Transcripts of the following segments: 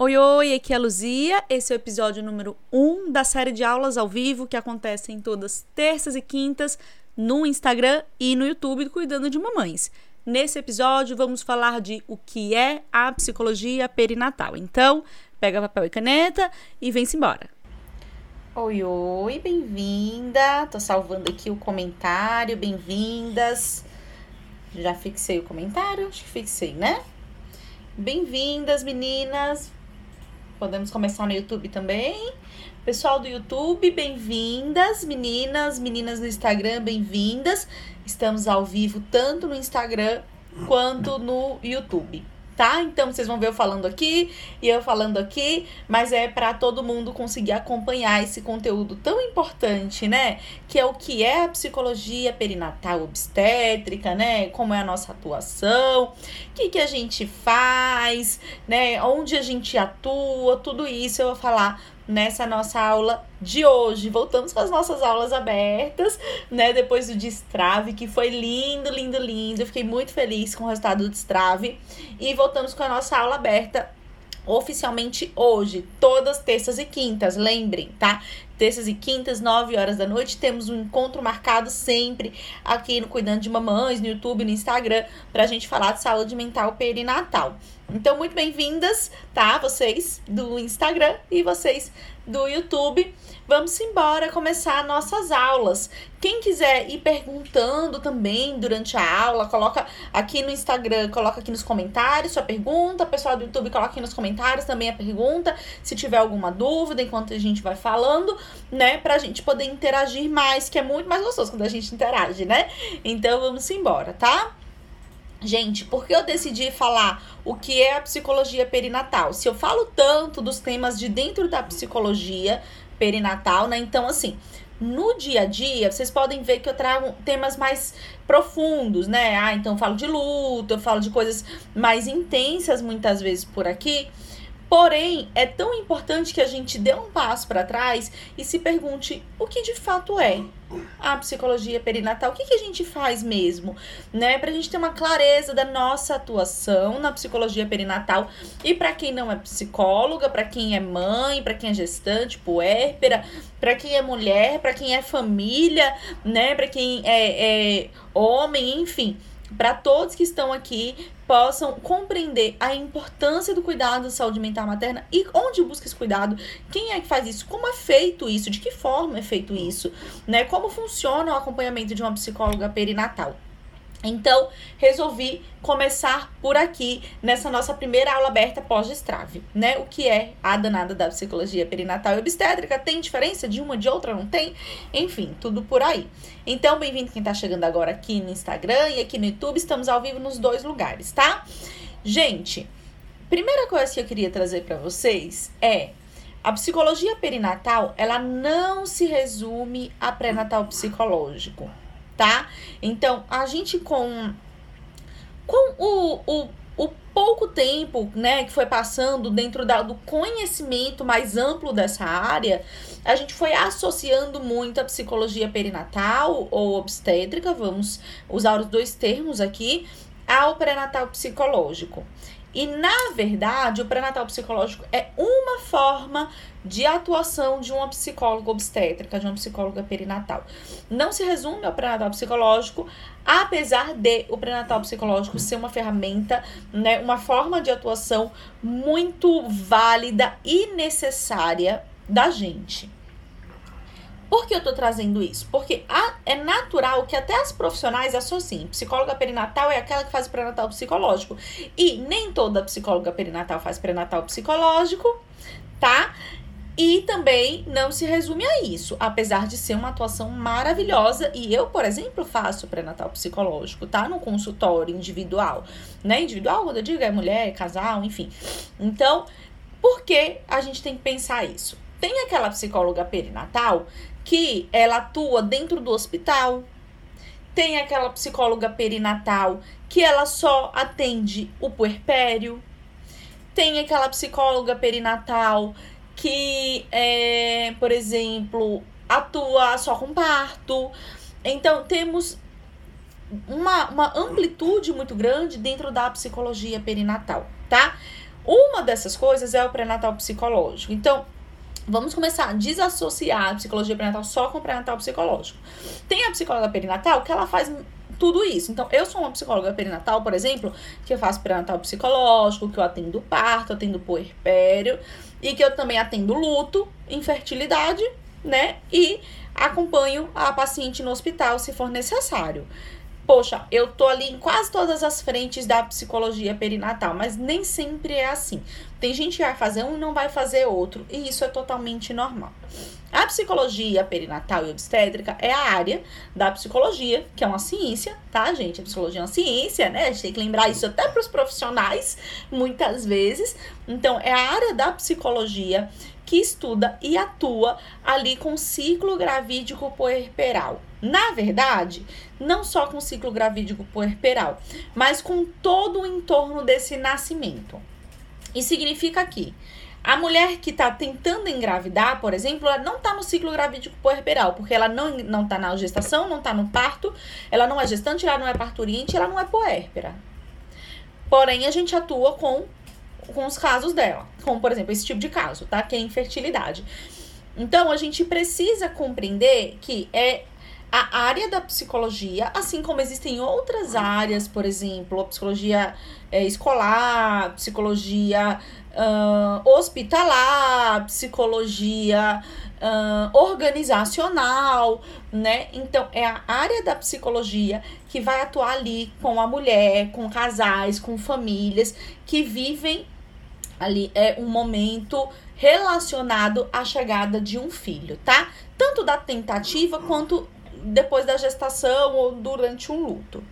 Oi, oi, aqui é a Luzia. Esse é o episódio número 1 da série de aulas ao vivo que acontecem todas terças e quintas no Instagram e no YouTube do Cuidando de Mamães. Nesse episódio, vamos falar de o que é a psicologia perinatal. Então, pega papel e caneta e vem-se embora. Oi, oi, bem-vinda. Tô salvando aqui o comentário, bem-vindas. Já fixei o comentário? Acho que fixei, né? Bem-vindas, meninas. Podemos começar no YouTube também. Pessoal do YouTube, bem-vindas, meninas, meninas no Instagram, bem-vindas. Estamos ao vivo tanto no Instagram quanto no YouTube tá? Então vocês vão ver eu falando aqui e eu falando aqui, mas é para todo mundo conseguir acompanhar esse conteúdo tão importante, né? Que é o que é a psicologia perinatal obstétrica, né? Como é a nossa atuação, o que, que a gente faz, né? Onde a gente atua, tudo isso eu vou falar nessa nossa aula de hoje. Voltamos com as nossas aulas abertas, né? Depois do Destrave, que foi lindo, lindo, lindo. fiquei muito feliz com o resultado do Destrave. E voltamos com a nossa aula aberta oficialmente hoje, todas terças e quintas, lembrem, tá? Terças e quintas, 9 horas da noite, temos um encontro marcado sempre aqui no Cuidando de Mamães, no YouTube, no Instagram, pra gente falar de saúde mental perinatal. Então, muito bem-vindas, tá? Vocês do Instagram e vocês do YouTube. Vamos embora começar nossas aulas. Quem quiser ir perguntando também durante a aula, coloca aqui no Instagram, coloca aqui nos comentários sua pergunta. Pessoal do YouTube, coloca aqui nos comentários também a pergunta, se tiver alguma dúvida enquanto a gente vai falando, né? Pra gente poder interagir mais, que é muito mais gostoso quando a gente interage, né? Então vamos embora, tá? Gente, por que eu decidi falar o que é a psicologia perinatal? Se eu falo tanto dos temas de dentro da psicologia perinatal, né? Então, assim, no dia a dia, vocês podem ver que eu trago temas mais profundos, né? Ah, então eu falo de luto, eu falo de coisas mais intensas muitas vezes por aqui. Porém, é tão importante que a gente dê um passo para trás e se pergunte o que de fato é a psicologia perinatal. O que, que a gente faz mesmo, né? Para a gente ter uma clareza da nossa atuação na psicologia perinatal e para quem não é psicóloga, para quem é mãe, para quem é gestante, puérpera, para quem é mulher, para quem é família, né? Para quem é, é homem, enfim para todos que estão aqui possam compreender a importância do cuidado da saúde mental materna e onde busca esse cuidado, quem é que faz isso, como é feito isso, de que forma é feito isso, né? Como funciona o acompanhamento de uma psicóloga perinatal. Então, resolvi começar por aqui nessa nossa primeira aula aberta pós-destrave, né? O que é a danada da psicologia perinatal e obstétrica? Tem diferença de uma de outra? Não tem? Enfim, tudo por aí. Então, bem-vindo quem tá chegando agora aqui no Instagram e aqui no YouTube. Estamos ao vivo nos dois lugares, tá? Gente, primeira coisa que eu queria trazer para vocês é a psicologia perinatal, ela não se resume a pré-natal psicológico tá? Então, a gente com com o, o, o pouco tempo, né, que foi passando dentro da, do conhecimento mais amplo dessa área, a gente foi associando muito a psicologia perinatal ou obstétrica, vamos usar os dois termos aqui, ao pré-natal psicológico. E na verdade, o pré-natal psicológico é uma forma de atuação de uma psicóloga obstétrica, de uma psicóloga perinatal. Não se resume ao pré-natal psicológico, apesar de o pré-natal psicológico ser uma ferramenta, né, uma forma de atuação muito válida e necessária da gente. Por que eu tô trazendo isso? Porque a, é natural que até as profissionais associem. Psicóloga perinatal é aquela que faz pré-natal psicológico. E nem toda psicóloga perinatal faz pré-natal psicológico, tá? E também não se resume a isso, apesar de ser uma atuação maravilhosa. E eu, por exemplo, faço pré-natal psicológico, tá? No consultório individual, né? Individual, quando eu digo é mulher, é casal, enfim. Então, por que a gente tem que pensar isso? Tem aquela psicóloga perinatal que ela atua dentro do hospital. Tem aquela psicóloga perinatal que ela só atende o puerpério. Tem aquela psicóloga perinatal que, é, por exemplo, atua só com parto. Então, temos uma, uma amplitude muito grande dentro da psicologia perinatal, tá? Uma dessas coisas é o pré-natal psicológico. Então, Vamos começar a desassociar a psicologia perinatal só com o pré-natal psicológico. Tem a psicóloga perinatal que ela faz tudo isso. Então, eu sou uma psicóloga perinatal, por exemplo, que eu faço pré-natal psicológico, que eu atendo parto, atendo puerpério e que eu também atendo luto, infertilidade, né? E acompanho a paciente no hospital se for necessário poxa, eu tô ali em quase todas as frentes da psicologia perinatal, mas nem sempre é assim. Tem gente que vai fazer um e não vai fazer outro, e isso é totalmente normal. A psicologia perinatal e obstétrica é a área da psicologia, que é uma ciência, tá, gente? A psicologia é uma ciência, né? A gente tem que lembrar isso até para os profissionais, muitas vezes. Então, é a área da psicologia que estuda e atua ali com ciclo gravídico puerperal. Na verdade, não só com ciclo gravídico puerperal, mas com todo o entorno desse nascimento. E significa que a mulher que está tentando engravidar, por exemplo, ela não está no ciclo gravídico puerperal, porque ela não, não tá na gestação, não está no parto, ela não é gestante, ela não é parturiente, ela não é puérpera. Porém, a gente atua com com os casos dela, como por exemplo esse tipo de caso, tá? Que é infertilidade. Então a gente precisa compreender que é a área da psicologia, assim como existem outras áreas, por exemplo, a psicologia é, escolar, psicologia uh, hospitalar, psicologia uh, organizacional, né? Então, é a área da psicologia que vai atuar ali com a mulher, com casais, com famílias que vivem ali é um momento relacionado à chegada de um filho, tá? Tanto da tentativa quanto depois da gestação ou durante um luto.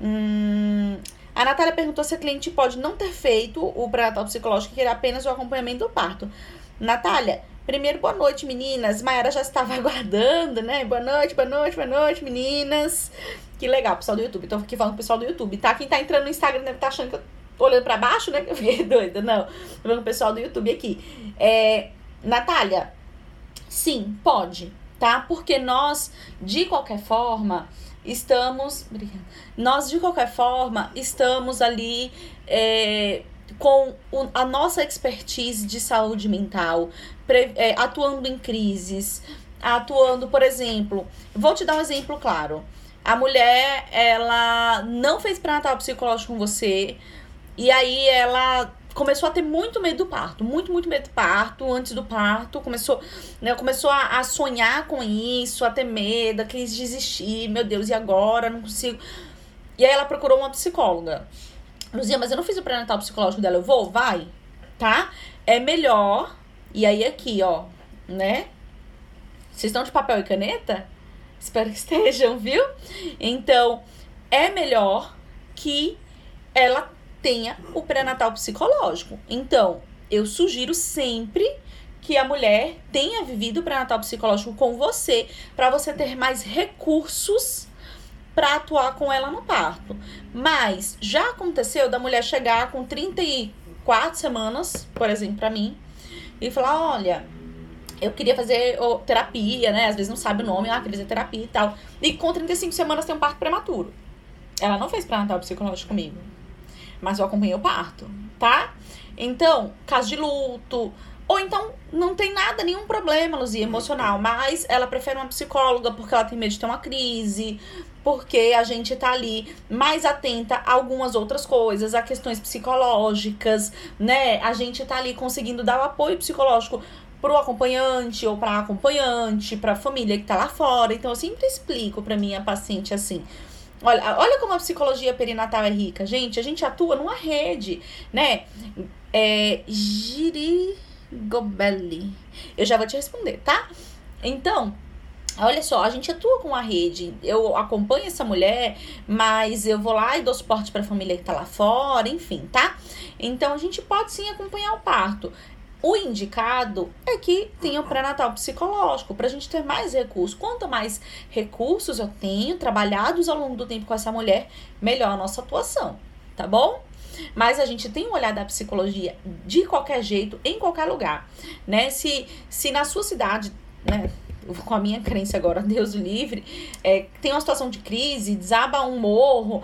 Hum, a Natália perguntou se a cliente pode não ter feito o pré-natal psicológico e querer apenas o acompanhamento do parto. Natália, primeiro, boa noite, meninas. Mayara já estava aguardando, né? Boa noite, boa noite, boa noite, meninas. Que legal, pessoal do YouTube. Tô aqui falando com o pessoal do YouTube, tá? Quem tá entrando no Instagram deve estar tá achando que eu olhando para baixo, né? Que eu fiquei doida. Não. Tô vendo o pessoal do YouTube aqui. É, Natália, sim, pode, tá? Porque nós, de qualquer forma, estamos. Nós, de qualquer forma, estamos ali. É, com a nossa expertise de saúde mental, pre, é, atuando em crises, atuando, por exemplo, vou te dar um exemplo claro. A mulher, ela não fez pré-natal psicológico com você, e aí ela começou a ter muito medo do parto, muito, muito medo do parto, antes do parto, começou, né, começou a, a sonhar com isso, a ter medo, a querer desistir, meu Deus, e agora? Não consigo. E aí ela procurou uma psicóloga. Luzia, mas eu não fiz o pré-natal psicológico dela, eu vou? Vai, tá? É melhor, e aí aqui, ó, né? Vocês estão de papel e caneta? Espero que estejam, viu? Então, é melhor que ela tenha o pré-natal psicológico. Então, eu sugiro sempre que a mulher tenha vivido o pré-natal psicológico com você, para você ter mais recursos para atuar com ela no parto. Mas já aconteceu da mulher chegar com 34 semanas, por exemplo, para mim, e falar: olha, eu queria fazer terapia, né? Às vezes não sabe o nome, ah, queria fazer terapia e tal. E com 35 semanas tem um parto prematuro. Ela não fez pré-natal psicológico comigo mas eu acompanhei o parto, tá? Então, caso de luto, ou então não tem nada, nenhum problema, Luzia, emocional, mas ela prefere uma psicóloga porque ela tem medo de ter uma crise, porque a gente tá ali mais atenta a algumas outras coisas, a questões psicológicas, né? A gente tá ali conseguindo dar o apoio psicológico pro acompanhante ou pra acompanhante, pra família que tá lá fora. Então eu sempre explico pra minha paciente assim: Olha, olha como a psicologia perinatal é rica, gente. A gente atua numa rede, né? É, girigobelli. Eu já vou te responder, tá? Então, Olha só, a gente atua com a rede. Eu acompanho essa mulher, mas eu vou lá e dou suporte para a família que tá lá fora, enfim, tá? Então a gente pode sim acompanhar o parto. O indicado é que tenha o pré-natal psicológico, para a gente ter mais recursos. Quanto mais recursos eu tenho trabalhados ao longo do tempo com essa mulher, melhor a nossa atuação, tá bom? Mas a gente tem um olhar da psicologia de qualquer jeito, em qualquer lugar, né? Se, se na sua cidade, né? Com a minha crença agora, Deus livre, é, tem uma situação de crise, desaba um morro,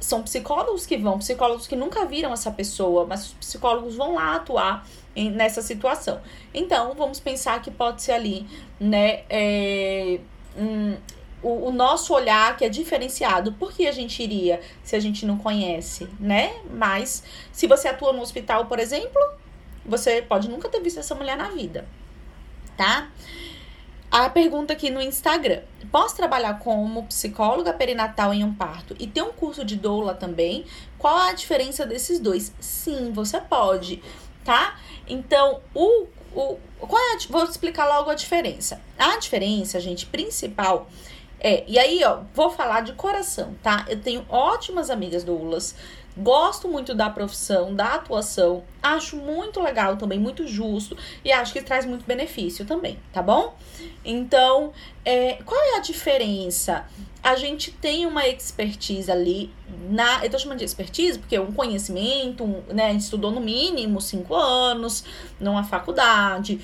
são psicólogos que vão, psicólogos que nunca viram essa pessoa, mas os psicólogos vão lá atuar em, nessa situação. Então, vamos pensar que pode ser ali, né, é, um, o, o, nosso olhar que é diferenciado. Por que a gente iria se a gente não conhece, né? Mas, se você atua no hospital, por exemplo, você pode nunca ter visto essa mulher na vida, tá? A pergunta aqui no Instagram. Posso trabalhar como psicóloga perinatal em um parto e ter um curso de doula também? Qual a diferença desses dois? Sim, você pode, tá? Então, o, o qual é a, vou explicar logo a diferença. A diferença, gente, principal é, e aí, ó, vou falar de coração, tá? Eu tenho ótimas amigas doulas Gosto muito da profissão, da atuação. Acho muito legal também, muito justo. E acho que traz muito benefício também, tá bom? Então, é, qual é a diferença? A gente tem uma expertise ali na. Eu tô chamando de expertise porque é um conhecimento, um, né? A gente estudou no mínimo cinco anos numa faculdade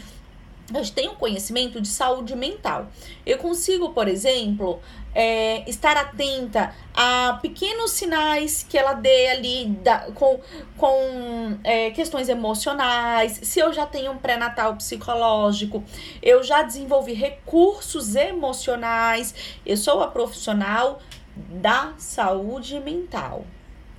a gente tem um conhecimento de saúde mental. Eu consigo, por exemplo, é, estar atenta a pequenos sinais que ela dê ali da, com, com é, questões emocionais. Se eu já tenho um pré-natal psicológico, eu já desenvolvi recursos emocionais. Eu sou a profissional da saúde mental,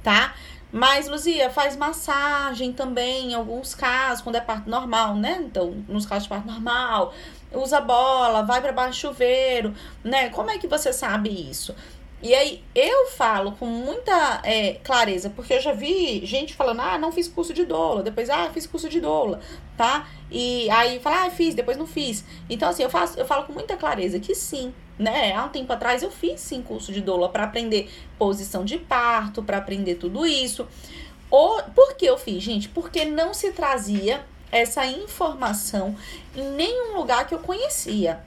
tá? Mas, Luzia, faz massagem também, em alguns casos, quando é parto normal, né? Então, nos casos de parto normal, usa bola, vai para baixo chuveiro, né? Como é que você sabe isso? E aí, eu falo com muita é, clareza, porque eu já vi gente falando, ah, não fiz curso de doula, depois, ah, fiz curso de doula, tá? E aí fala, ah, fiz, depois não fiz. Então, assim, eu, faço, eu falo com muita clareza que sim, né? Há um tempo atrás eu fiz sim curso de doula para aprender posição de parto, para aprender tudo isso. Ou, por que eu fiz, gente? Porque não se trazia essa informação em nenhum lugar que eu conhecia.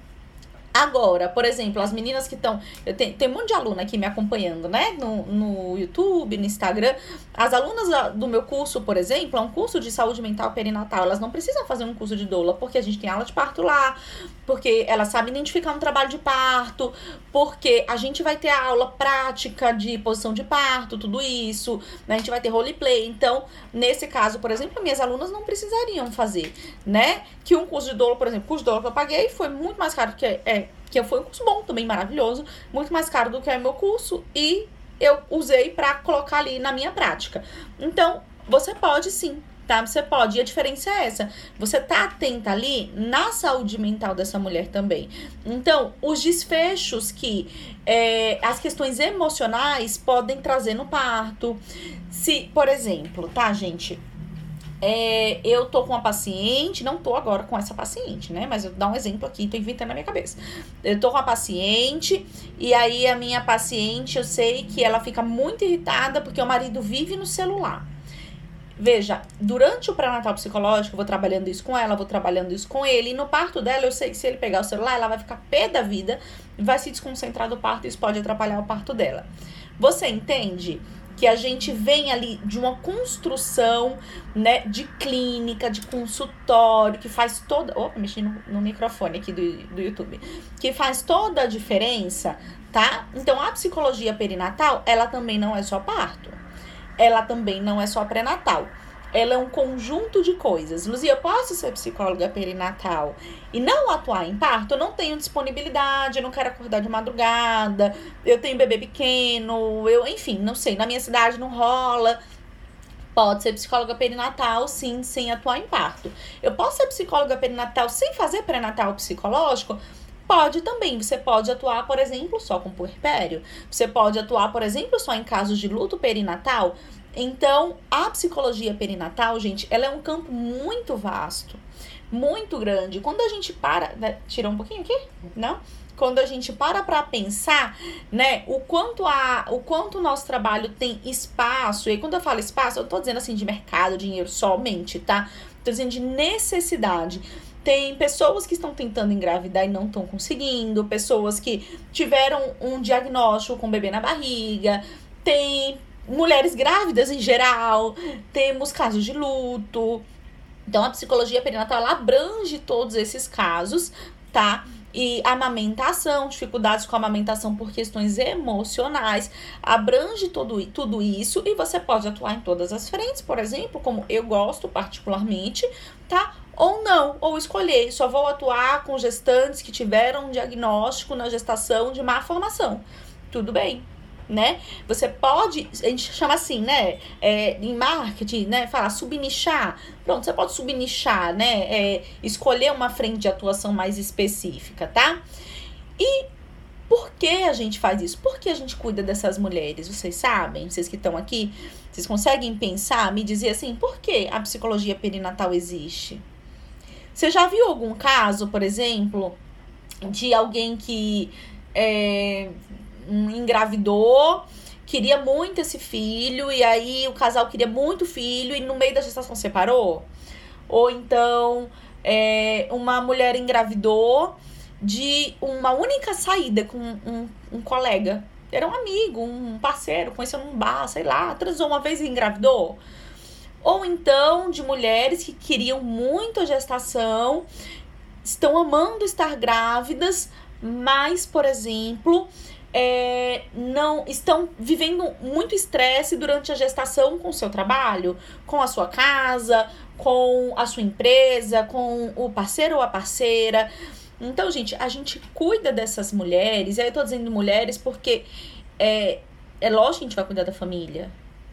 Agora, por exemplo, as meninas que estão. Tem, tem um monte de aluna aqui me acompanhando, né? No, no YouTube, no Instagram. As alunas do meu curso, por exemplo, é um curso de saúde mental perinatal. Elas não precisam fazer um curso de doula, porque a gente tem aula de parto lá, porque elas sabem identificar um trabalho de parto, porque a gente vai ter aula prática de posição de parto, tudo isso, né? a gente vai ter roleplay. Então, nesse caso, por exemplo, minhas alunas não precisariam fazer, né? Que um curso de doula, por exemplo, o curso de doula que eu paguei foi muito mais caro que é que foi um curso bom também, maravilhoso, muito mais caro do que é meu curso e eu usei para colocar ali na minha prática. Então, você pode sim, tá? Você pode. E a diferença é essa. Você tá atenta ali na saúde mental dessa mulher também. Então, os desfechos que é, as questões emocionais podem trazer no parto. Se, por exemplo, tá, gente? É, eu tô com uma paciente, não tô agora com essa paciente, né? Mas eu vou dar um exemplo aqui, tô inventando na minha cabeça. Eu tô com uma paciente, e aí a minha paciente, eu sei que ela fica muito irritada porque o marido vive no celular. Veja, durante o pré-natal psicológico, eu vou trabalhando isso com ela, vou trabalhando isso com ele, e no parto dela, eu sei que se ele pegar o celular, ela vai ficar pé da vida, vai se desconcentrar do parto, e isso pode atrapalhar o parto dela. Você entende? Que a gente vem ali de uma construção, né, de clínica, de consultório, que faz toda. Opa, mexi no, no microfone aqui do, do YouTube. Que faz toda a diferença, tá? Então, a psicologia perinatal, ela também não é só parto. Ela também não é só pré-natal ela é um conjunto de coisas. Luzia, eu posso ser psicóloga perinatal e não atuar em parto? Eu não tenho disponibilidade, eu não quero acordar de madrugada, eu tenho bebê pequeno, eu, enfim, não sei, na minha cidade não rola. Pode ser psicóloga perinatal, sim, sem atuar em parto. Eu posso ser psicóloga perinatal sem fazer pré-natal psicológico? Pode também. Você pode atuar, por exemplo, só com puerpério. Você pode atuar, por exemplo, só em casos de luto perinatal. Então, a psicologia perinatal, gente, ela é um campo muito vasto, muito grande. Quando a gente para, né, tirou um pouquinho aqui? Não? Quando a gente para para pensar, né, o quanto a, o quanto o nosso trabalho tem espaço. E quando eu falo espaço, eu tô dizendo assim de mercado, dinheiro somente, tá? Tô dizendo de necessidade. Tem pessoas que estão tentando engravidar e não estão conseguindo, pessoas que tiveram um diagnóstico com bebê na barriga, tem mulheres grávidas em geral, temos casos de luto. Então, a psicologia perinatal ela abrange todos esses casos, tá? e amamentação, dificuldades com amamentação por questões emocionais, abrange tudo, tudo isso e você pode atuar em todas as frentes, por exemplo, como eu gosto particularmente, tá? Ou não, ou escolher, só vou atuar com gestantes que tiveram um diagnóstico na gestação de má formação. Tudo bem, né? Você pode, a gente chama assim, né? É, em marketing, né? Fala subnichar. Pronto, você pode subnichar, né? É, escolher uma frente de atuação mais específica, tá? E por que a gente faz isso? Por que a gente cuida dessas mulheres? Vocês sabem? Vocês que estão aqui, vocês conseguem pensar, me dizer assim, por que a psicologia perinatal existe? Você já viu algum caso, por exemplo, de alguém que é, engravidou, queria muito esse filho, e aí o casal queria muito filho, e no meio da gestação separou. Ou então, é, uma mulher engravidou de uma única saída com um, um colega. Era um amigo, um parceiro, conheceu num bar, sei lá, transou uma vez e engravidou. Ou então de mulheres que queriam muito a gestação, estão amando estar grávidas, mas, por exemplo, é, não estão vivendo muito estresse durante a gestação com o seu trabalho, com a sua casa, com a sua empresa, com o parceiro ou a parceira. Então, gente, a gente cuida dessas mulheres, e aí eu tô dizendo mulheres porque é, é lógico que a gente vai cuidar da família,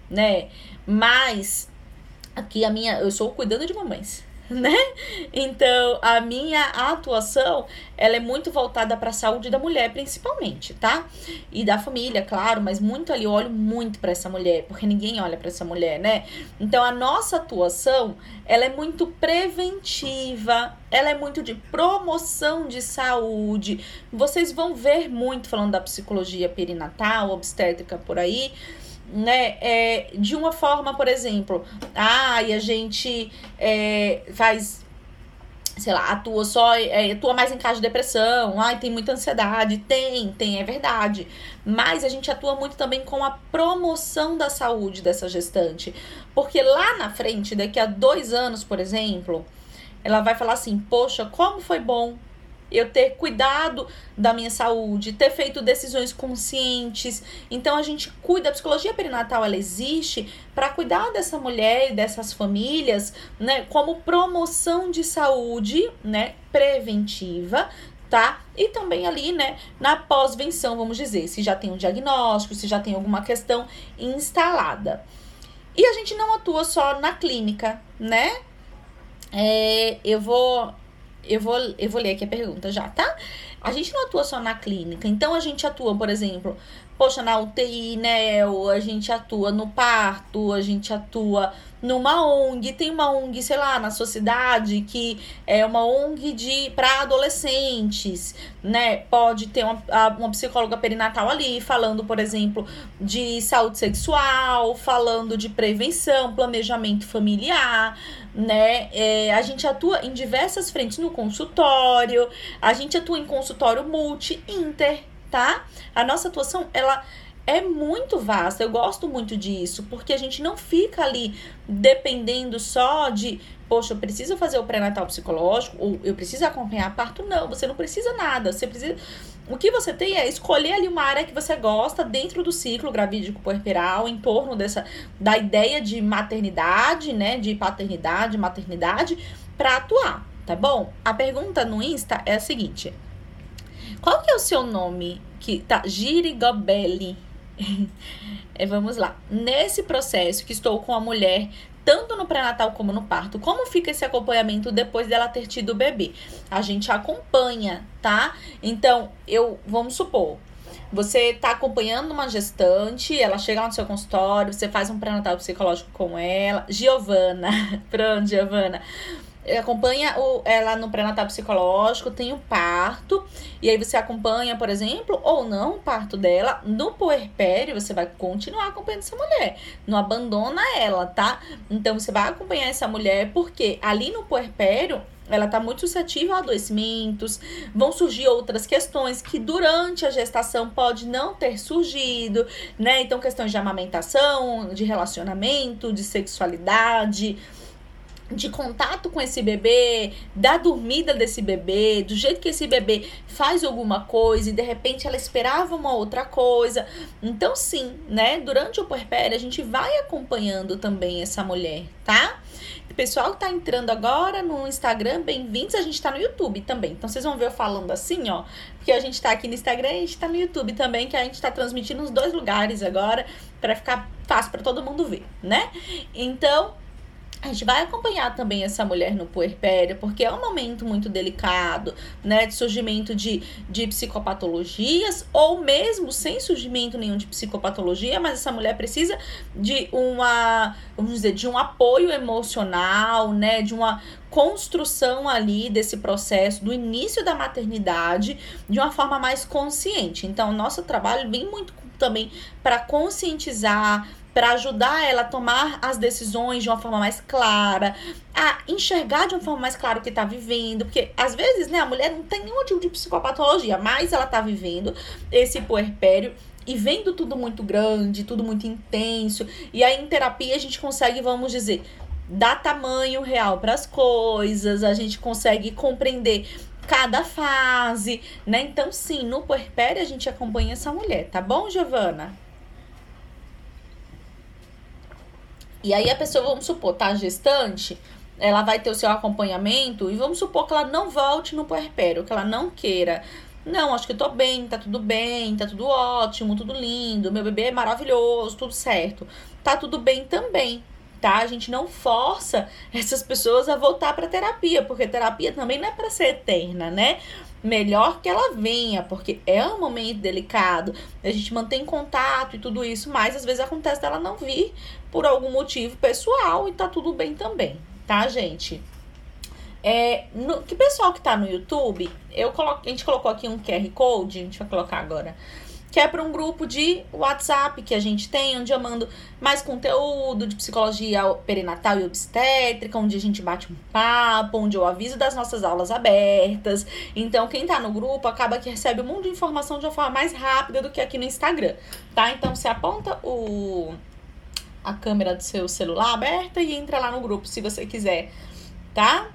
né? Mas aqui a minha, eu sou cuidando de mamães. né? Então, a minha atuação, ela é muito voltada para a saúde da mulher, principalmente, tá? E da família, claro, mas muito ali eu olho muito para essa mulher, porque ninguém olha para essa mulher, né? Então, a nossa atuação, ela é muito preventiva, ela é muito de promoção de saúde. Vocês vão ver muito falando da psicologia perinatal, obstétrica por aí, né, é, de uma forma, por exemplo, ah, e a gente é, faz, sei lá, atua só, é, atua mais em caso de depressão, ai, tem muita ansiedade, tem, tem, é verdade, mas a gente atua muito também com a promoção da saúde dessa gestante, porque lá na frente, daqui a dois anos, por exemplo, ela vai falar assim, poxa, como foi bom eu ter cuidado da minha saúde, ter feito decisões conscientes. Então a gente cuida, a psicologia perinatal ela existe para cuidar dessa mulher e dessas famílias, né, como promoção de saúde, né, preventiva, tá? E também ali, né, na pós-venção, vamos dizer, se já tem um diagnóstico, se já tem alguma questão instalada. E a gente não atua só na clínica, né? É, eu vou eu vou, eu vou ler aqui a pergunta já, tá? A gente não atua só na clínica, então a gente atua, por exemplo, poxa, na UTI, né? A gente atua no parto, a gente atua numa ONG, tem uma ONG, sei lá, na sua cidade que é uma ONG de para adolescentes, né? Pode ter uma, uma psicóloga perinatal ali falando, por exemplo, de saúde sexual, falando de prevenção, planejamento familiar, né? É, a gente atua em diversas frentes no consultório, a gente atua em consultório multi, inter, tá? A nossa atuação, ela é muito vasta. Eu gosto muito disso, porque a gente não fica ali dependendo só de, poxa, eu preciso fazer o pré-natal psicológico ou eu preciso acompanhar parto. Não, você não precisa nada. Você precisa o que você tem é escolher ali uma área que você gosta dentro do ciclo gravídico puerperal, em torno dessa da ideia de maternidade, né, de paternidade, maternidade, para atuar, tá bom? A pergunta no Insta é a seguinte: Qual que é o seu nome? Que tá Girigobelli. é, vamos lá. Nesse processo que estou com a mulher tanto no pré-natal como no parto. Como fica esse acompanhamento depois dela ter tido o bebê? A gente acompanha, tá? Então, eu vamos supor, você tá acompanhando uma gestante, ela chega lá no seu consultório, você faz um pré-natal psicológico com ela. Giovana, pronto, Giovana acompanha o, ela no pré-natal psicológico, tem o parto, e aí você acompanha, por exemplo, ou não o parto dela. No puerpério, você vai continuar acompanhando essa mulher. Não abandona ela, tá? Então você vai acompanhar essa mulher, porque ali no puerpério ela está muito suscetível a adoecimentos, vão surgir outras questões que durante a gestação pode não ter surgido, né? Então, questões de amamentação, de relacionamento, de sexualidade, de contato com esse bebê, da dormida desse bebê, do jeito que esse bebê faz alguma coisa e de repente ela esperava uma outra coisa. Então, sim, né? Durante o puerpério, a gente vai acompanhando também essa mulher, tá? Pessoal que tá entrando agora no Instagram, bem-vindos. A gente tá no YouTube também. Então vocês vão ver eu falando assim, ó. Porque a gente tá aqui no Instagram e a gente tá no YouTube também, que a gente tá transmitindo nos dois lugares agora, para ficar fácil para todo mundo ver, né? Então, a gente vai acompanhar também essa mulher no puerpério, porque é um momento muito delicado, né? De surgimento de, de psicopatologias, ou mesmo sem surgimento nenhum de psicopatologia, mas essa mulher precisa de uma, vamos dizer, de um apoio emocional, né? De uma construção ali desse processo do início da maternidade de uma forma mais consciente. Então, nosso trabalho vem muito também para conscientizar, para ajudar ela a tomar as decisões de uma forma mais clara, a enxergar de uma forma mais clara o que está vivendo, porque às vezes, né, a mulher não tem nenhum tipo de psicopatologia, mas ela está vivendo esse puerpério e vendo tudo muito grande, tudo muito intenso, e aí em terapia a gente consegue, vamos dizer, dar tamanho real para as coisas, a gente consegue compreender cada fase, né? Então, sim, no puerpério a gente acompanha essa mulher, tá bom, Giovana? E aí a pessoa, vamos supor, tá gestante, ela vai ter o seu acompanhamento e vamos supor que ela não volte no puerpério, que ela não queira. Não, acho que eu tô bem, tá tudo bem, tá tudo ótimo, tudo lindo, meu bebê é maravilhoso, tudo certo. Tá tudo bem também, tá? A gente não força essas pessoas a voltar para terapia, porque terapia também não é para ser eterna, né? melhor que ela venha, porque é um momento delicado, a gente mantém contato e tudo isso, mas às vezes acontece dela não vir por algum motivo pessoal e tá tudo bem também, tá, gente? É, no, que pessoal que tá no YouTube, eu coloco, a gente colocou aqui um QR Code, a gente vai colocar agora que é para um grupo de WhatsApp que a gente tem, onde eu mando mais conteúdo de psicologia perinatal e obstétrica, onde a gente bate um papo, onde eu aviso das nossas aulas abertas. Então, quem tá no grupo acaba que recebe um monte de informação de uma forma mais rápida do que aqui no Instagram, tá? Então, você aponta o a câmera do seu celular aberta e entra lá no grupo se você quiser, tá?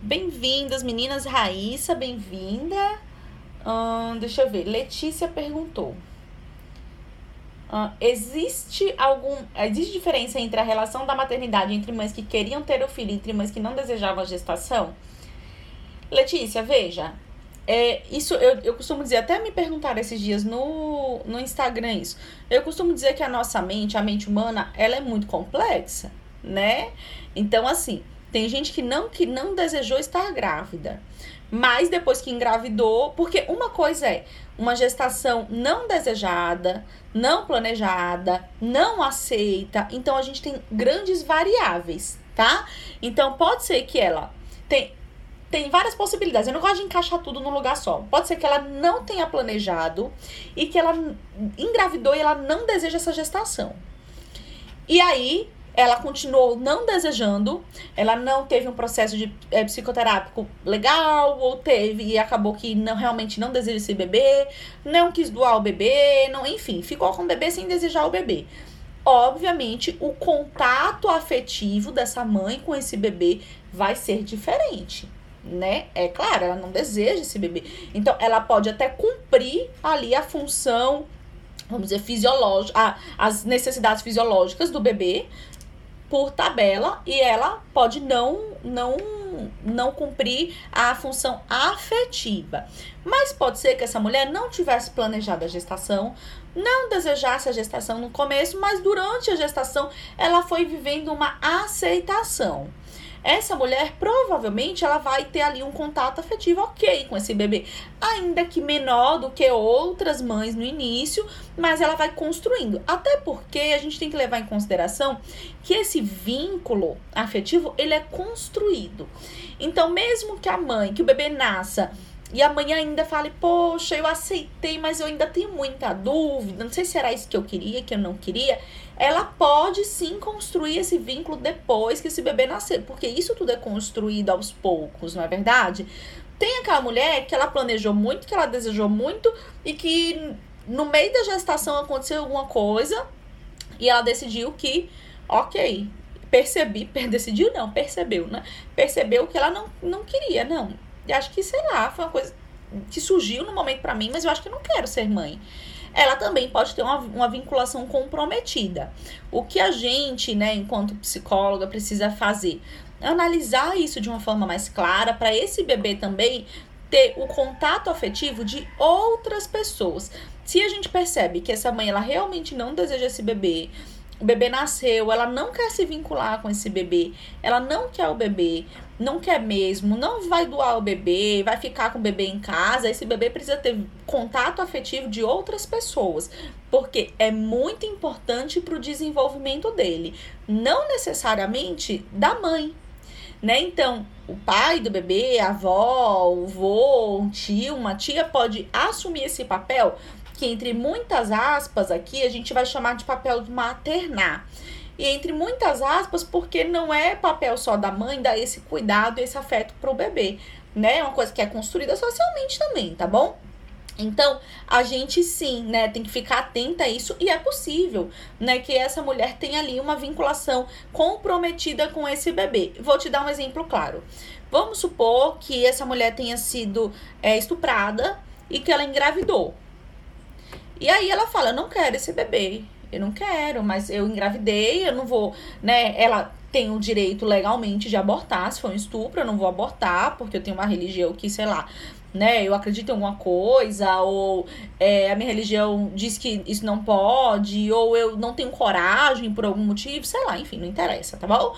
Bem-vindas, meninas. Raíssa, bem-vinda. Hum, deixa eu ver. Letícia perguntou. Hum, existe algum. Existe diferença entre a relação da maternidade entre mães que queriam ter o filho e entre mães que não desejavam a gestação? Letícia, veja. É, isso eu, eu costumo dizer, até me perguntaram esses dias no, no Instagram isso. Eu costumo dizer que a nossa mente, a mente humana, ela é muito complexa, né? Então, assim, tem gente que não, que não desejou estar grávida. Mas depois que engravidou, porque uma coisa é uma gestação não desejada, não planejada, não aceita. Então a gente tem grandes variáveis, tá? Então pode ser que ela tem tem várias possibilidades. Eu não gosto de encaixar tudo num lugar só. Pode ser que ela não tenha planejado e que ela engravidou e ela não deseja essa gestação. E aí ela continuou não desejando, ela não teve um processo de é, psicoterápico legal, ou teve e acabou que não realmente não deseja esse bebê, não quis doar o bebê, não, enfim, ficou com o bebê sem desejar o bebê. Obviamente, o contato afetivo dessa mãe com esse bebê vai ser diferente, né? É claro, ela não deseja esse bebê. Então, ela pode até cumprir ali a função vamos dizer, fisiológica, as necessidades fisiológicas do bebê, por tabela e ela pode não não não cumprir a função afetiva. Mas pode ser que essa mulher não tivesse planejado a gestação, não desejasse a gestação no começo, mas durante a gestação ela foi vivendo uma aceitação essa mulher provavelmente ela vai ter ali um contato afetivo ok com esse bebê, ainda que menor do que outras mães no início, mas ela vai construindo. Até porque a gente tem que levar em consideração que esse vínculo afetivo ele é construído. Então, mesmo que a mãe, que o bebê nasça e a mãe ainda fale, poxa, eu aceitei, mas eu ainda tenho muita dúvida, não sei se era isso que eu queria, que eu não queria ela pode sim construir esse vínculo depois que esse bebê nascer, porque isso tudo é construído aos poucos, não é verdade? Tem aquela mulher que ela planejou muito, que ela desejou muito e que no meio da gestação aconteceu alguma coisa e ela decidiu que, ok, percebi, decidiu não, percebeu, né? Percebeu que ela não, não queria, não. E acho que, sei lá, foi uma coisa que surgiu no momento para mim, mas eu acho que eu não quero ser mãe. Ela também pode ter uma, uma vinculação comprometida. O que a gente, né, enquanto psicóloga, precisa fazer? Analisar isso de uma forma mais clara para esse bebê também ter o contato afetivo de outras pessoas. Se a gente percebe que essa mãe ela realmente não deseja esse bebê, o bebê nasceu, ela não quer se vincular com esse bebê, ela não quer o bebê, não quer mesmo, não vai doar o bebê, vai ficar com o bebê em casa, esse bebê precisa ter contato afetivo de outras pessoas, porque é muito importante para o desenvolvimento dele, não necessariamente da mãe, né? Então, o pai do bebê, a avó, o vô, um tio, uma tia pode assumir esse papel que entre muitas aspas aqui a gente vai chamar de papel de maternar. E entre muitas aspas, porque não é papel só da mãe dar esse cuidado, esse afeto para o bebê, né? É uma coisa que é construída socialmente também, tá bom? Então, a gente sim, né, tem que ficar atenta a isso e é possível, né, que essa mulher tenha ali uma vinculação comprometida com esse bebê. Vou te dar um exemplo claro. Vamos supor que essa mulher tenha sido é, estuprada e que ela engravidou. E aí ela fala: Eu não quero esse bebê. Eu não quero, mas eu engravidei, eu não vou, né? Ela tem o direito legalmente de abortar, se for um estupro, eu não vou abortar, porque eu tenho uma religião que, sei lá, né, eu acredito em alguma coisa, ou é, a minha religião diz que isso não pode, ou eu não tenho coragem por algum motivo, sei lá, enfim, não interessa, tá bom?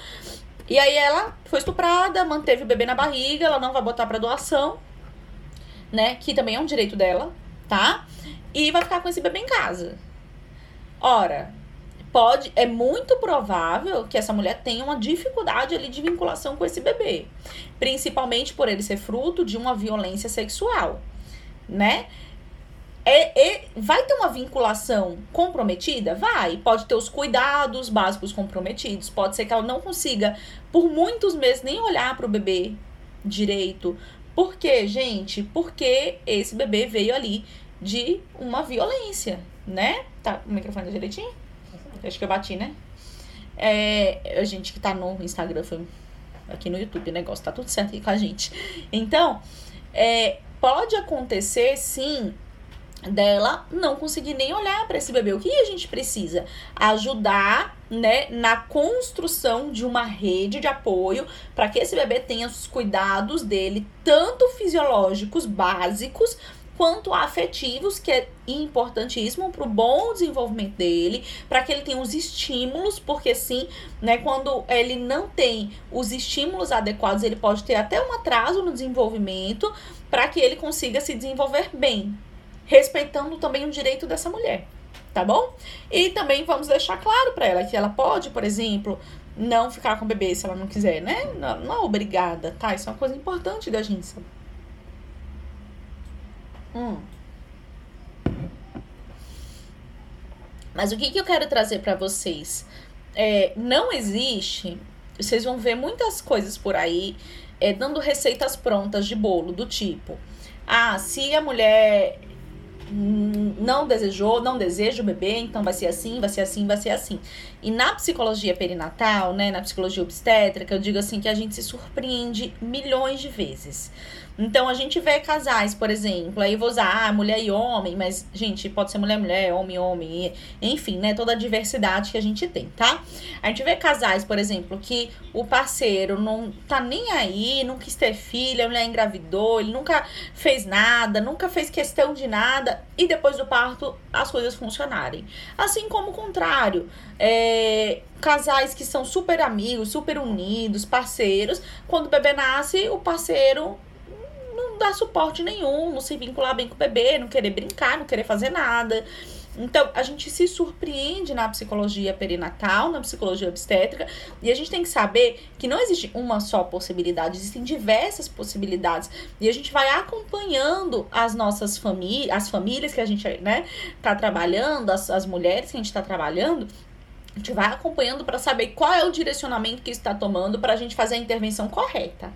E aí ela foi estuprada, manteve o bebê na barriga, ela não vai botar para doação, né, que também é um direito dela, tá? E vai ficar com esse bebê em casa. Ora, pode, é muito provável que essa mulher tenha uma dificuldade ali de vinculação com esse bebê, principalmente por ele ser fruto de uma violência sexual, né? É, é, vai ter uma vinculação comprometida? Vai. Pode ter os cuidados básicos comprometidos. Pode ser que ela não consiga, por muitos meses, nem olhar para o bebê direito. Por quê, gente? Porque esse bebê veio ali de uma violência, né? Tá, o microfone tá direitinho? Acho que eu bati, né? É, a gente que tá no Instagram, foi aqui no YouTube, o negócio tá tudo certo aqui com a gente. Então, é, pode acontecer sim dela não conseguir nem olhar para esse bebê. O que a gente precisa? Ajudar, né, na construção de uma rede de apoio para que esse bebê tenha os cuidados dele, tanto fisiológicos básicos, quanto afetivos, que é importantíssimo para o bom desenvolvimento dele, para que ele tenha os estímulos, porque sim, né, quando ele não tem os estímulos adequados, ele pode ter até um atraso no desenvolvimento, para que ele consiga se desenvolver bem, respeitando também o direito dessa mulher, tá bom? E também vamos deixar claro para ela que ela pode, por exemplo, não ficar com o bebê se ela não quiser, né? Não, não é obrigada, tá? Isso é uma coisa importante da gente saber. Hum. Mas o que, que eu quero trazer para vocês? É, não existe. Vocês vão ver muitas coisas por aí é, dando receitas prontas de bolo, do tipo: ah, se a mulher não desejou, não deseja o bebê, então vai ser assim, vai ser assim, vai ser assim. E na psicologia perinatal, né, na psicologia obstétrica, eu digo assim que a gente se surpreende milhões de vezes. Então a gente vê casais, por exemplo, aí vou usar ah, mulher e homem, mas, gente, pode ser mulher, mulher, homem, homem, enfim, né? Toda a diversidade que a gente tem, tá? A gente vê casais, por exemplo, que o parceiro não tá nem aí, não quis ter filha, a mulher engravidou, ele nunca fez nada, nunca fez questão de nada, e depois do parto as coisas funcionarem. Assim como o contrário, é, casais que são super amigos, super unidos, parceiros, quando o bebê nasce, o parceiro não dá suporte nenhum, não se vincular bem com o bebê, não querer brincar, não querer fazer nada. Então, a gente se surpreende na psicologia perinatal, na psicologia obstétrica, e a gente tem que saber que não existe uma só possibilidade, existem diversas possibilidades. E a gente vai acompanhando as nossas famílias, as famílias que a gente, né, tá trabalhando, as, as mulheres que a gente tá trabalhando, a gente vai acompanhando para saber qual é o direcionamento que está tomando para a gente fazer a intervenção correta,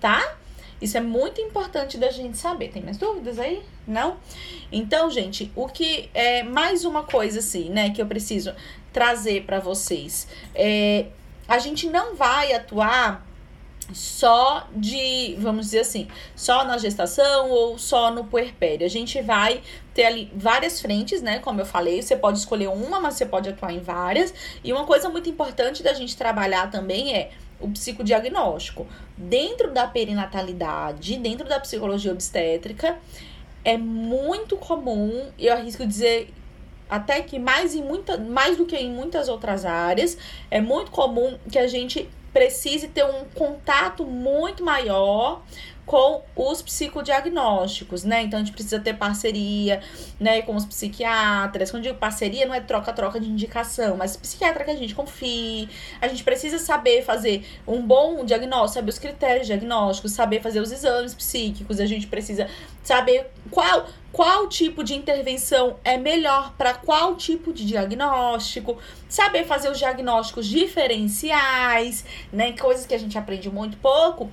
tá? Isso é muito importante da gente saber. Tem mais dúvidas aí? Não? Então, gente, o que é mais uma coisa assim, né, que eu preciso trazer para vocês. É, a gente não vai atuar só de, vamos dizer assim, só na gestação ou só no puerpério. A gente vai ter ali várias frentes, né? Como eu falei, você pode escolher uma, mas você pode atuar em várias. E uma coisa muito importante da gente trabalhar também é o psicodiagnóstico. Dentro da perinatalidade, dentro da psicologia obstétrica, é muito comum, eu arrisco dizer até que mais, em muita, mais do que em muitas outras áreas, é muito comum que a gente precise ter um contato muito maior com os psicodiagnósticos, né? Então a gente precisa ter parceria, né, com os psiquiatras. Quando eu digo parceria, não é troca-troca de indicação, mas psiquiatra que a gente confie. A gente precisa saber fazer um bom diagnóstico, saber os critérios diagnósticos, saber fazer os exames psíquicos. A gente precisa saber qual qual tipo de intervenção é melhor para qual tipo de diagnóstico, saber fazer os diagnósticos diferenciais, né? Coisas que a gente aprende muito pouco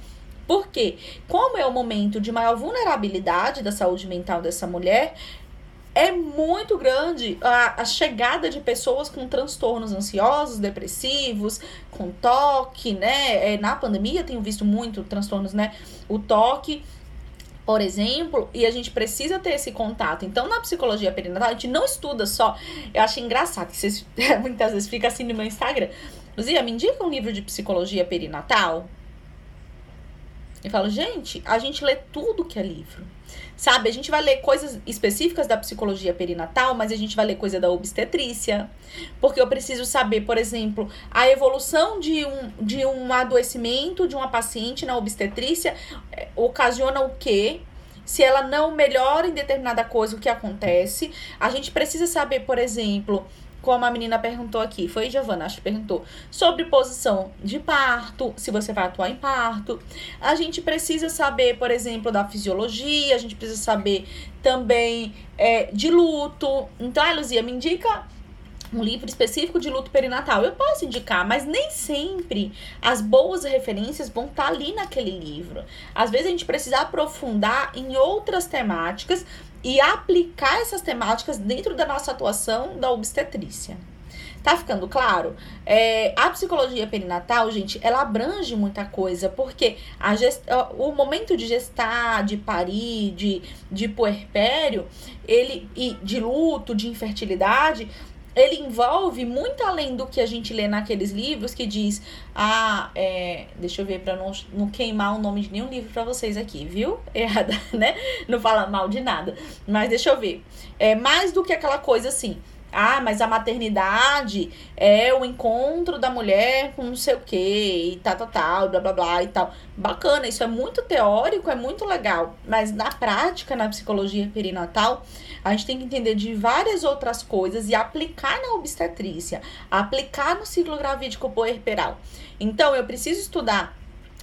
porque, como é o momento de maior vulnerabilidade da saúde mental dessa mulher, é muito grande a, a, chegada de pessoas com transtornos ansiosos, depressivos, com toque, né? É, na pandemia tenho visto muito transtornos, né? O toque, por exemplo, e a gente precisa ter esse contato. Então, na psicologia perinatal, a gente não estuda só. Eu acho engraçado que vocês muitas vezes fica assim no meu Instagram. Luzia, me indica um livro de psicologia perinatal? Eu falo, gente, a gente lê tudo que é livro. Sabe, a gente vai ler coisas específicas da psicologia perinatal, mas a gente vai ler coisa da obstetrícia. Porque eu preciso saber, por exemplo, a evolução de um, de um adoecimento de uma paciente na obstetrícia eh, ocasiona o quê? Se ela não melhora em determinada coisa, o que acontece? A gente precisa saber, por exemplo, como a menina perguntou aqui, foi Giovana, acho que perguntou, sobre posição de parto, se você vai atuar em parto. A gente precisa saber, por exemplo, da fisiologia, a gente precisa saber também é, de luto. Então, a Luzia, me indica um livro específico de luto perinatal. Eu posso indicar, mas nem sempre as boas referências vão estar ali naquele livro. Às vezes a gente precisa aprofundar em outras temáticas e aplicar essas temáticas dentro da nossa atuação da obstetrícia. Tá ficando claro? É, a psicologia perinatal, gente, ela abrange muita coisa, porque a gest... o momento de gestar, de parir, de, de puerpério, ele, e de luto, de infertilidade, ele envolve muito além do que a gente lê naqueles livros que diz, ah, é, deixa eu ver para não, não queimar o nome de nenhum livro para vocês aqui, viu? Errada, né? Não fala mal de nada. Mas deixa eu ver. É mais do que aquela coisa assim. Ah, mas a maternidade é o encontro da mulher com não sei o que, e tal, tal, tal, blá, blá, blá e tal. Bacana, isso é muito teórico, é muito legal. Mas na prática, na psicologia perinatal, a gente tem que entender de várias outras coisas e aplicar na obstetrícia, aplicar no ciclo gravídico puerperal. Então, eu preciso estudar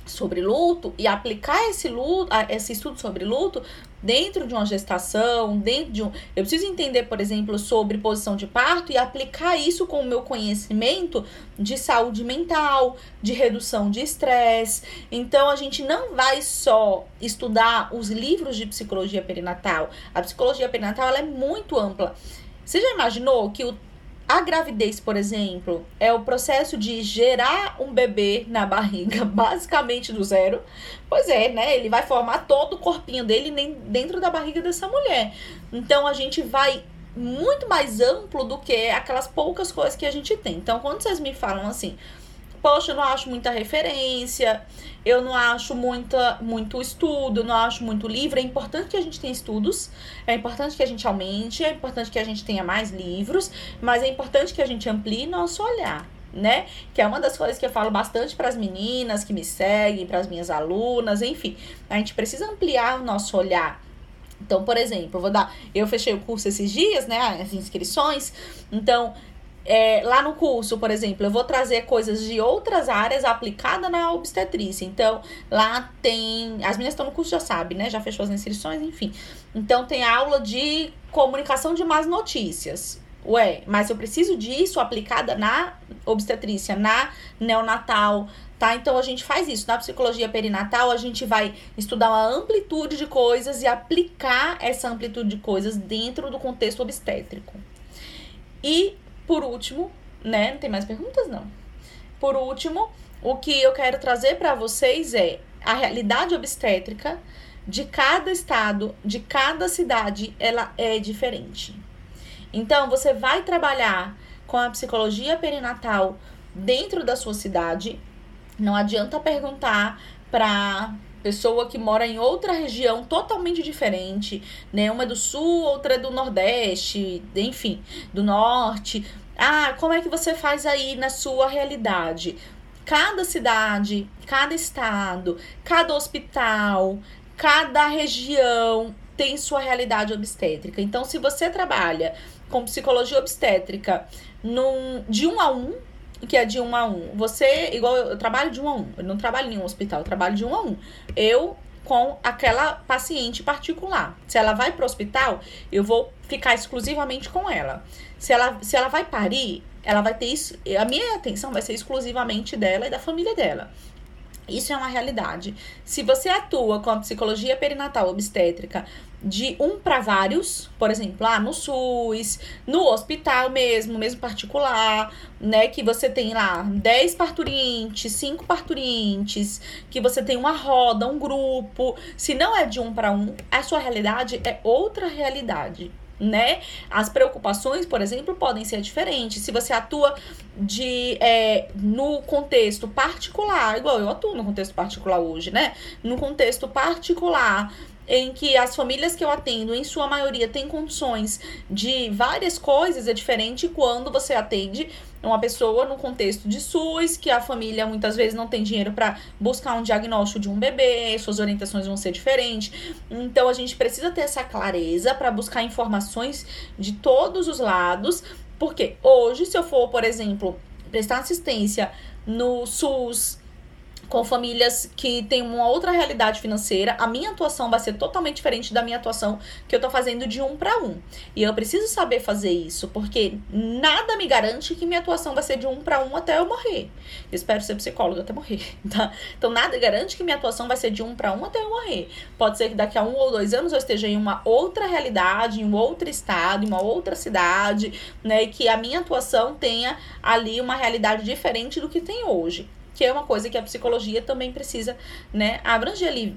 sobre luto e aplicar esse luto, esse estudo sobre luto dentro de uma gestação, dentro de um. Eu preciso entender, por exemplo, sobre posição de parto e aplicar isso com o meu conhecimento de saúde mental, de redução de estresse. Então, a gente não vai só estudar os livros de psicologia perinatal. A psicologia perinatal ela é muito ampla. Você já imaginou que o a gravidez, por exemplo, é o processo de gerar um bebê na barriga, basicamente do zero. Pois é, né? Ele vai formar todo o corpinho dele dentro da barriga dessa mulher. Então a gente vai muito mais amplo do que aquelas poucas coisas que a gente tem. Então, quando vocês me falam assim, poxa, eu não acho muita referência, eu não acho muita, muito estudo, não acho muito livro. É importante que a gente tenha estudos, é importante que a gente aumente, é importante que a gente tenha mais livros, mas é importante que a gente amplie nosso olhar. Né? Que é uma das coisas que eu falo bastante para as meninas que me seguem, para as minhas alunas, enfim. A gente precisa ampliar o nosso olhar. Então, por exemplo, eu vou dar, eu fechei o curso esses dias, né, as inscrições. Então, é, lá no curso, por exemplo, eu vou trazer coisas de outras áreas aplicadas na obstetrícia. Então, lá tem. As meninas estão no curso, já sabem, né? Já fechou as inscrições, enfim. Então, tem aula de comunicação de más notícias. Ué, mas eu preciso disso aplicada na obstetrícia, na neonatal, tá? Então a gente faz isso. Na psicologia perinatal, a gente vai estudar uma amplitude de coisas e aplicar essa amplitude de coisas dentro do contexto obstétrico. E por último, né? Não tem mais perguntas? Não. por último, o que eu quero trazer para vocês é a realidade obstétrica de cada estado, de cada cidade, ela é diferente. Então, você vai trabalhar com a psicologia perinatal dentro da sua cidade. Não adianta perguntar para pessoa que mora em outra região totalmente diferente, né? Uma é do sul, outra é do nordeste, enfim, do norte. Ah, como é que você faz aí na sua realidade? Cada cidade, cada estado, cada hospital, cada região tem sua realidade obstétrica. Então, se você trabalha com psicologia obstétrica num, de um a um, que é de um a um, você, igual eu, eu trabalho de um a um, eu não trabalho em um hospital, eu trabalho de um a um. Eu com aquela paciente particular. Se ela vai para o hospital, eu vou ficar exclusivamente com ela. Se ela, se ela vai parir, ela vai ter isso. A minha atenção vai ser exclusivamente dela e da família dela. Isso é uma realidade. Se você atua com a psicologia perinatal obstétrica de um para vários, por exemplo, lá no SUS, no hospital mesmo, mesmo particular, né, que você tem lá 10 parturientes, 5 parturientes, que você tem uma roda, um grupo, se não é de um para um, a sua realidade é outra realidade né? As preocupações, por exemplo, podem ser diferentes. Se você atua de é, no contexto particular, igual eu atuo no contexto particular hoje, né? No contexto particular em que as famílias que eu atendo, em sua maioria, têm condições de várias coisas, é diferente quando você atende uma pessoa no contexto de SUS, que a família muitas vezes não tem dinheiro para buscar um diagnóstico de um bebê, suas orientações vão ser diferentes. Então a gente precisa ter essa clareza para buscar informações de todos os lados, porque hoje, se eu for, por exemplo, prestar assistência no SUS, com famílias que têm uma outra realidade financeira, a minha atuação vai ser totalmente diferente da minha atuação que eu tô fazendo de um para um. E eu preciso saber fazer isso, porque nada me garante que minha atuação vai ser de um para um até eu morrer. Eu espero ser psicóloga até morrer, tá? Então nada garante que minha atuação vai ser de um para um até eu morrer. Pode ser que daqui a um ou dois anos eu esteja em uma outra realidade, em um outro estado, em uma outra cidade, né? E que a minha atuação tenha ali uma realidade diferente do que tem hoje que é uma coisa que a psicologia também precisa, né, abranger ali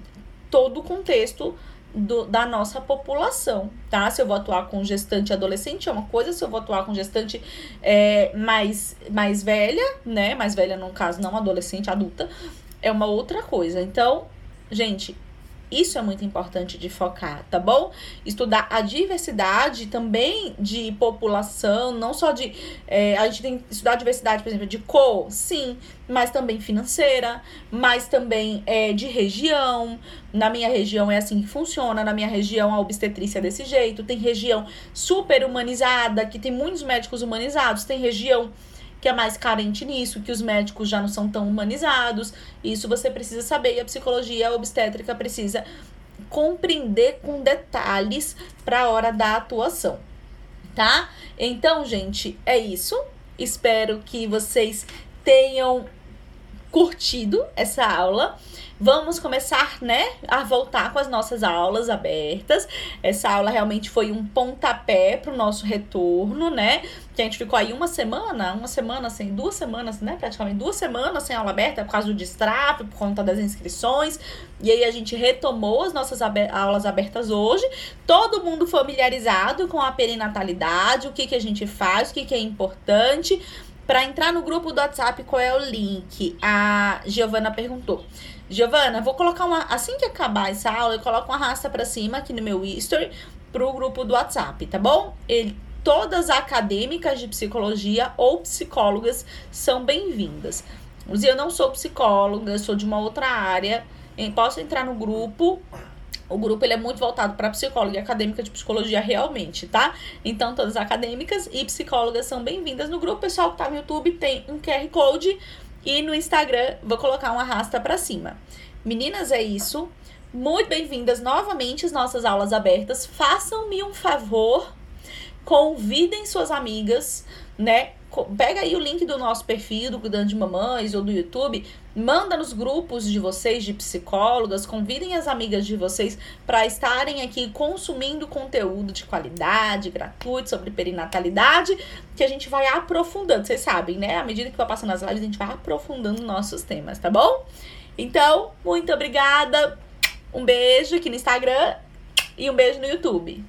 todo o contexto do, da nossa população, tá? Se eu vou atuar com gestante adolescente é uma coisa, se eu vou atuar com gestante é, mais, mais velha, né? Mais velha, no caso, não adolescente, adulta, é uma outra coisa. Então, gente, isso é muito importante de focar, tá bom? Estudar a diversidade também de população, não só de. É, a gente tem que estudar a diversidade, por exemplo, de cor, sim, mas também financeira, mas também é, de região. Na minha região é assim que funciona, na minha região a obstetrícia é desse jeito. Tem região super humanizada, que tem muitos médicos humanizados, tem região que é mais carente nisso, que os médicos já não são tão humanizados. Isso você precisa saber e a psicologia obstétrica precisa compreender com detalhes para a hora da atuação, tá? Então, gente, é isso. Espero que vocês tenham curtido essa aula. Vamos começar, né, a voltar com as nossas aulas abertas. Essa aula realmente foi um pontapé para o nosso retorno, né? Que a gente ficou aí uma semana, uma semana sem, duas semanas, né? Praticamente duas semanas sem aula aberta por causa do destrave, por conta das inscrições. E aí a gente retomou as nossas aulas abertas hoje. Todo mundo familiarizado com a perinatalidade, o que, que a gente faz, o que, que é importante. Para entrar no grupo do WhatsApp, qual é o link? A Giovana perguntou. Giovana, vou colocar uma. Assim que acabar essa aula, eu coloco uma rasta para cima aqui no meu history pro grupo do WhatsApp, tá bom? Ele, todas acadêmicas de psicologia ou psicólogas são bem-vindas. Eu não sou psicóloga, sou de uma outra área. Posso entrar no grupo. O grupo ele é muito voltado para psicóloga e acadêmica de psicologia realmente, tá? Então todas acadêmicas e psicólogas são bem-vindas no grupo. Pessoal que tá no YouTube tem um QR Code e no Instagram, vou colocar uma arrasta para cima. Meninas, é isso. Muito bem-vindas novamente às nossas aulas abertas. Façam-me um favor, convidem suas amigas, né? Pega aí o link do nosso perfil do Cuidando de Mamães ou do YouTube, manda nos grupos de vocês de psicólogas, convidem as amigas de vocês para estarem aqui consumindo conteúdo de qualidade, gratuito sobre perinatalidade, que a gente vai aprofundando. Vocês sabem, né? À medida que vai passando as lives, a gente vai aprofundando nossos temas, tá bom? Então, muito obrigada. Um beijo aqui no Instagram e um beijo no YouTube.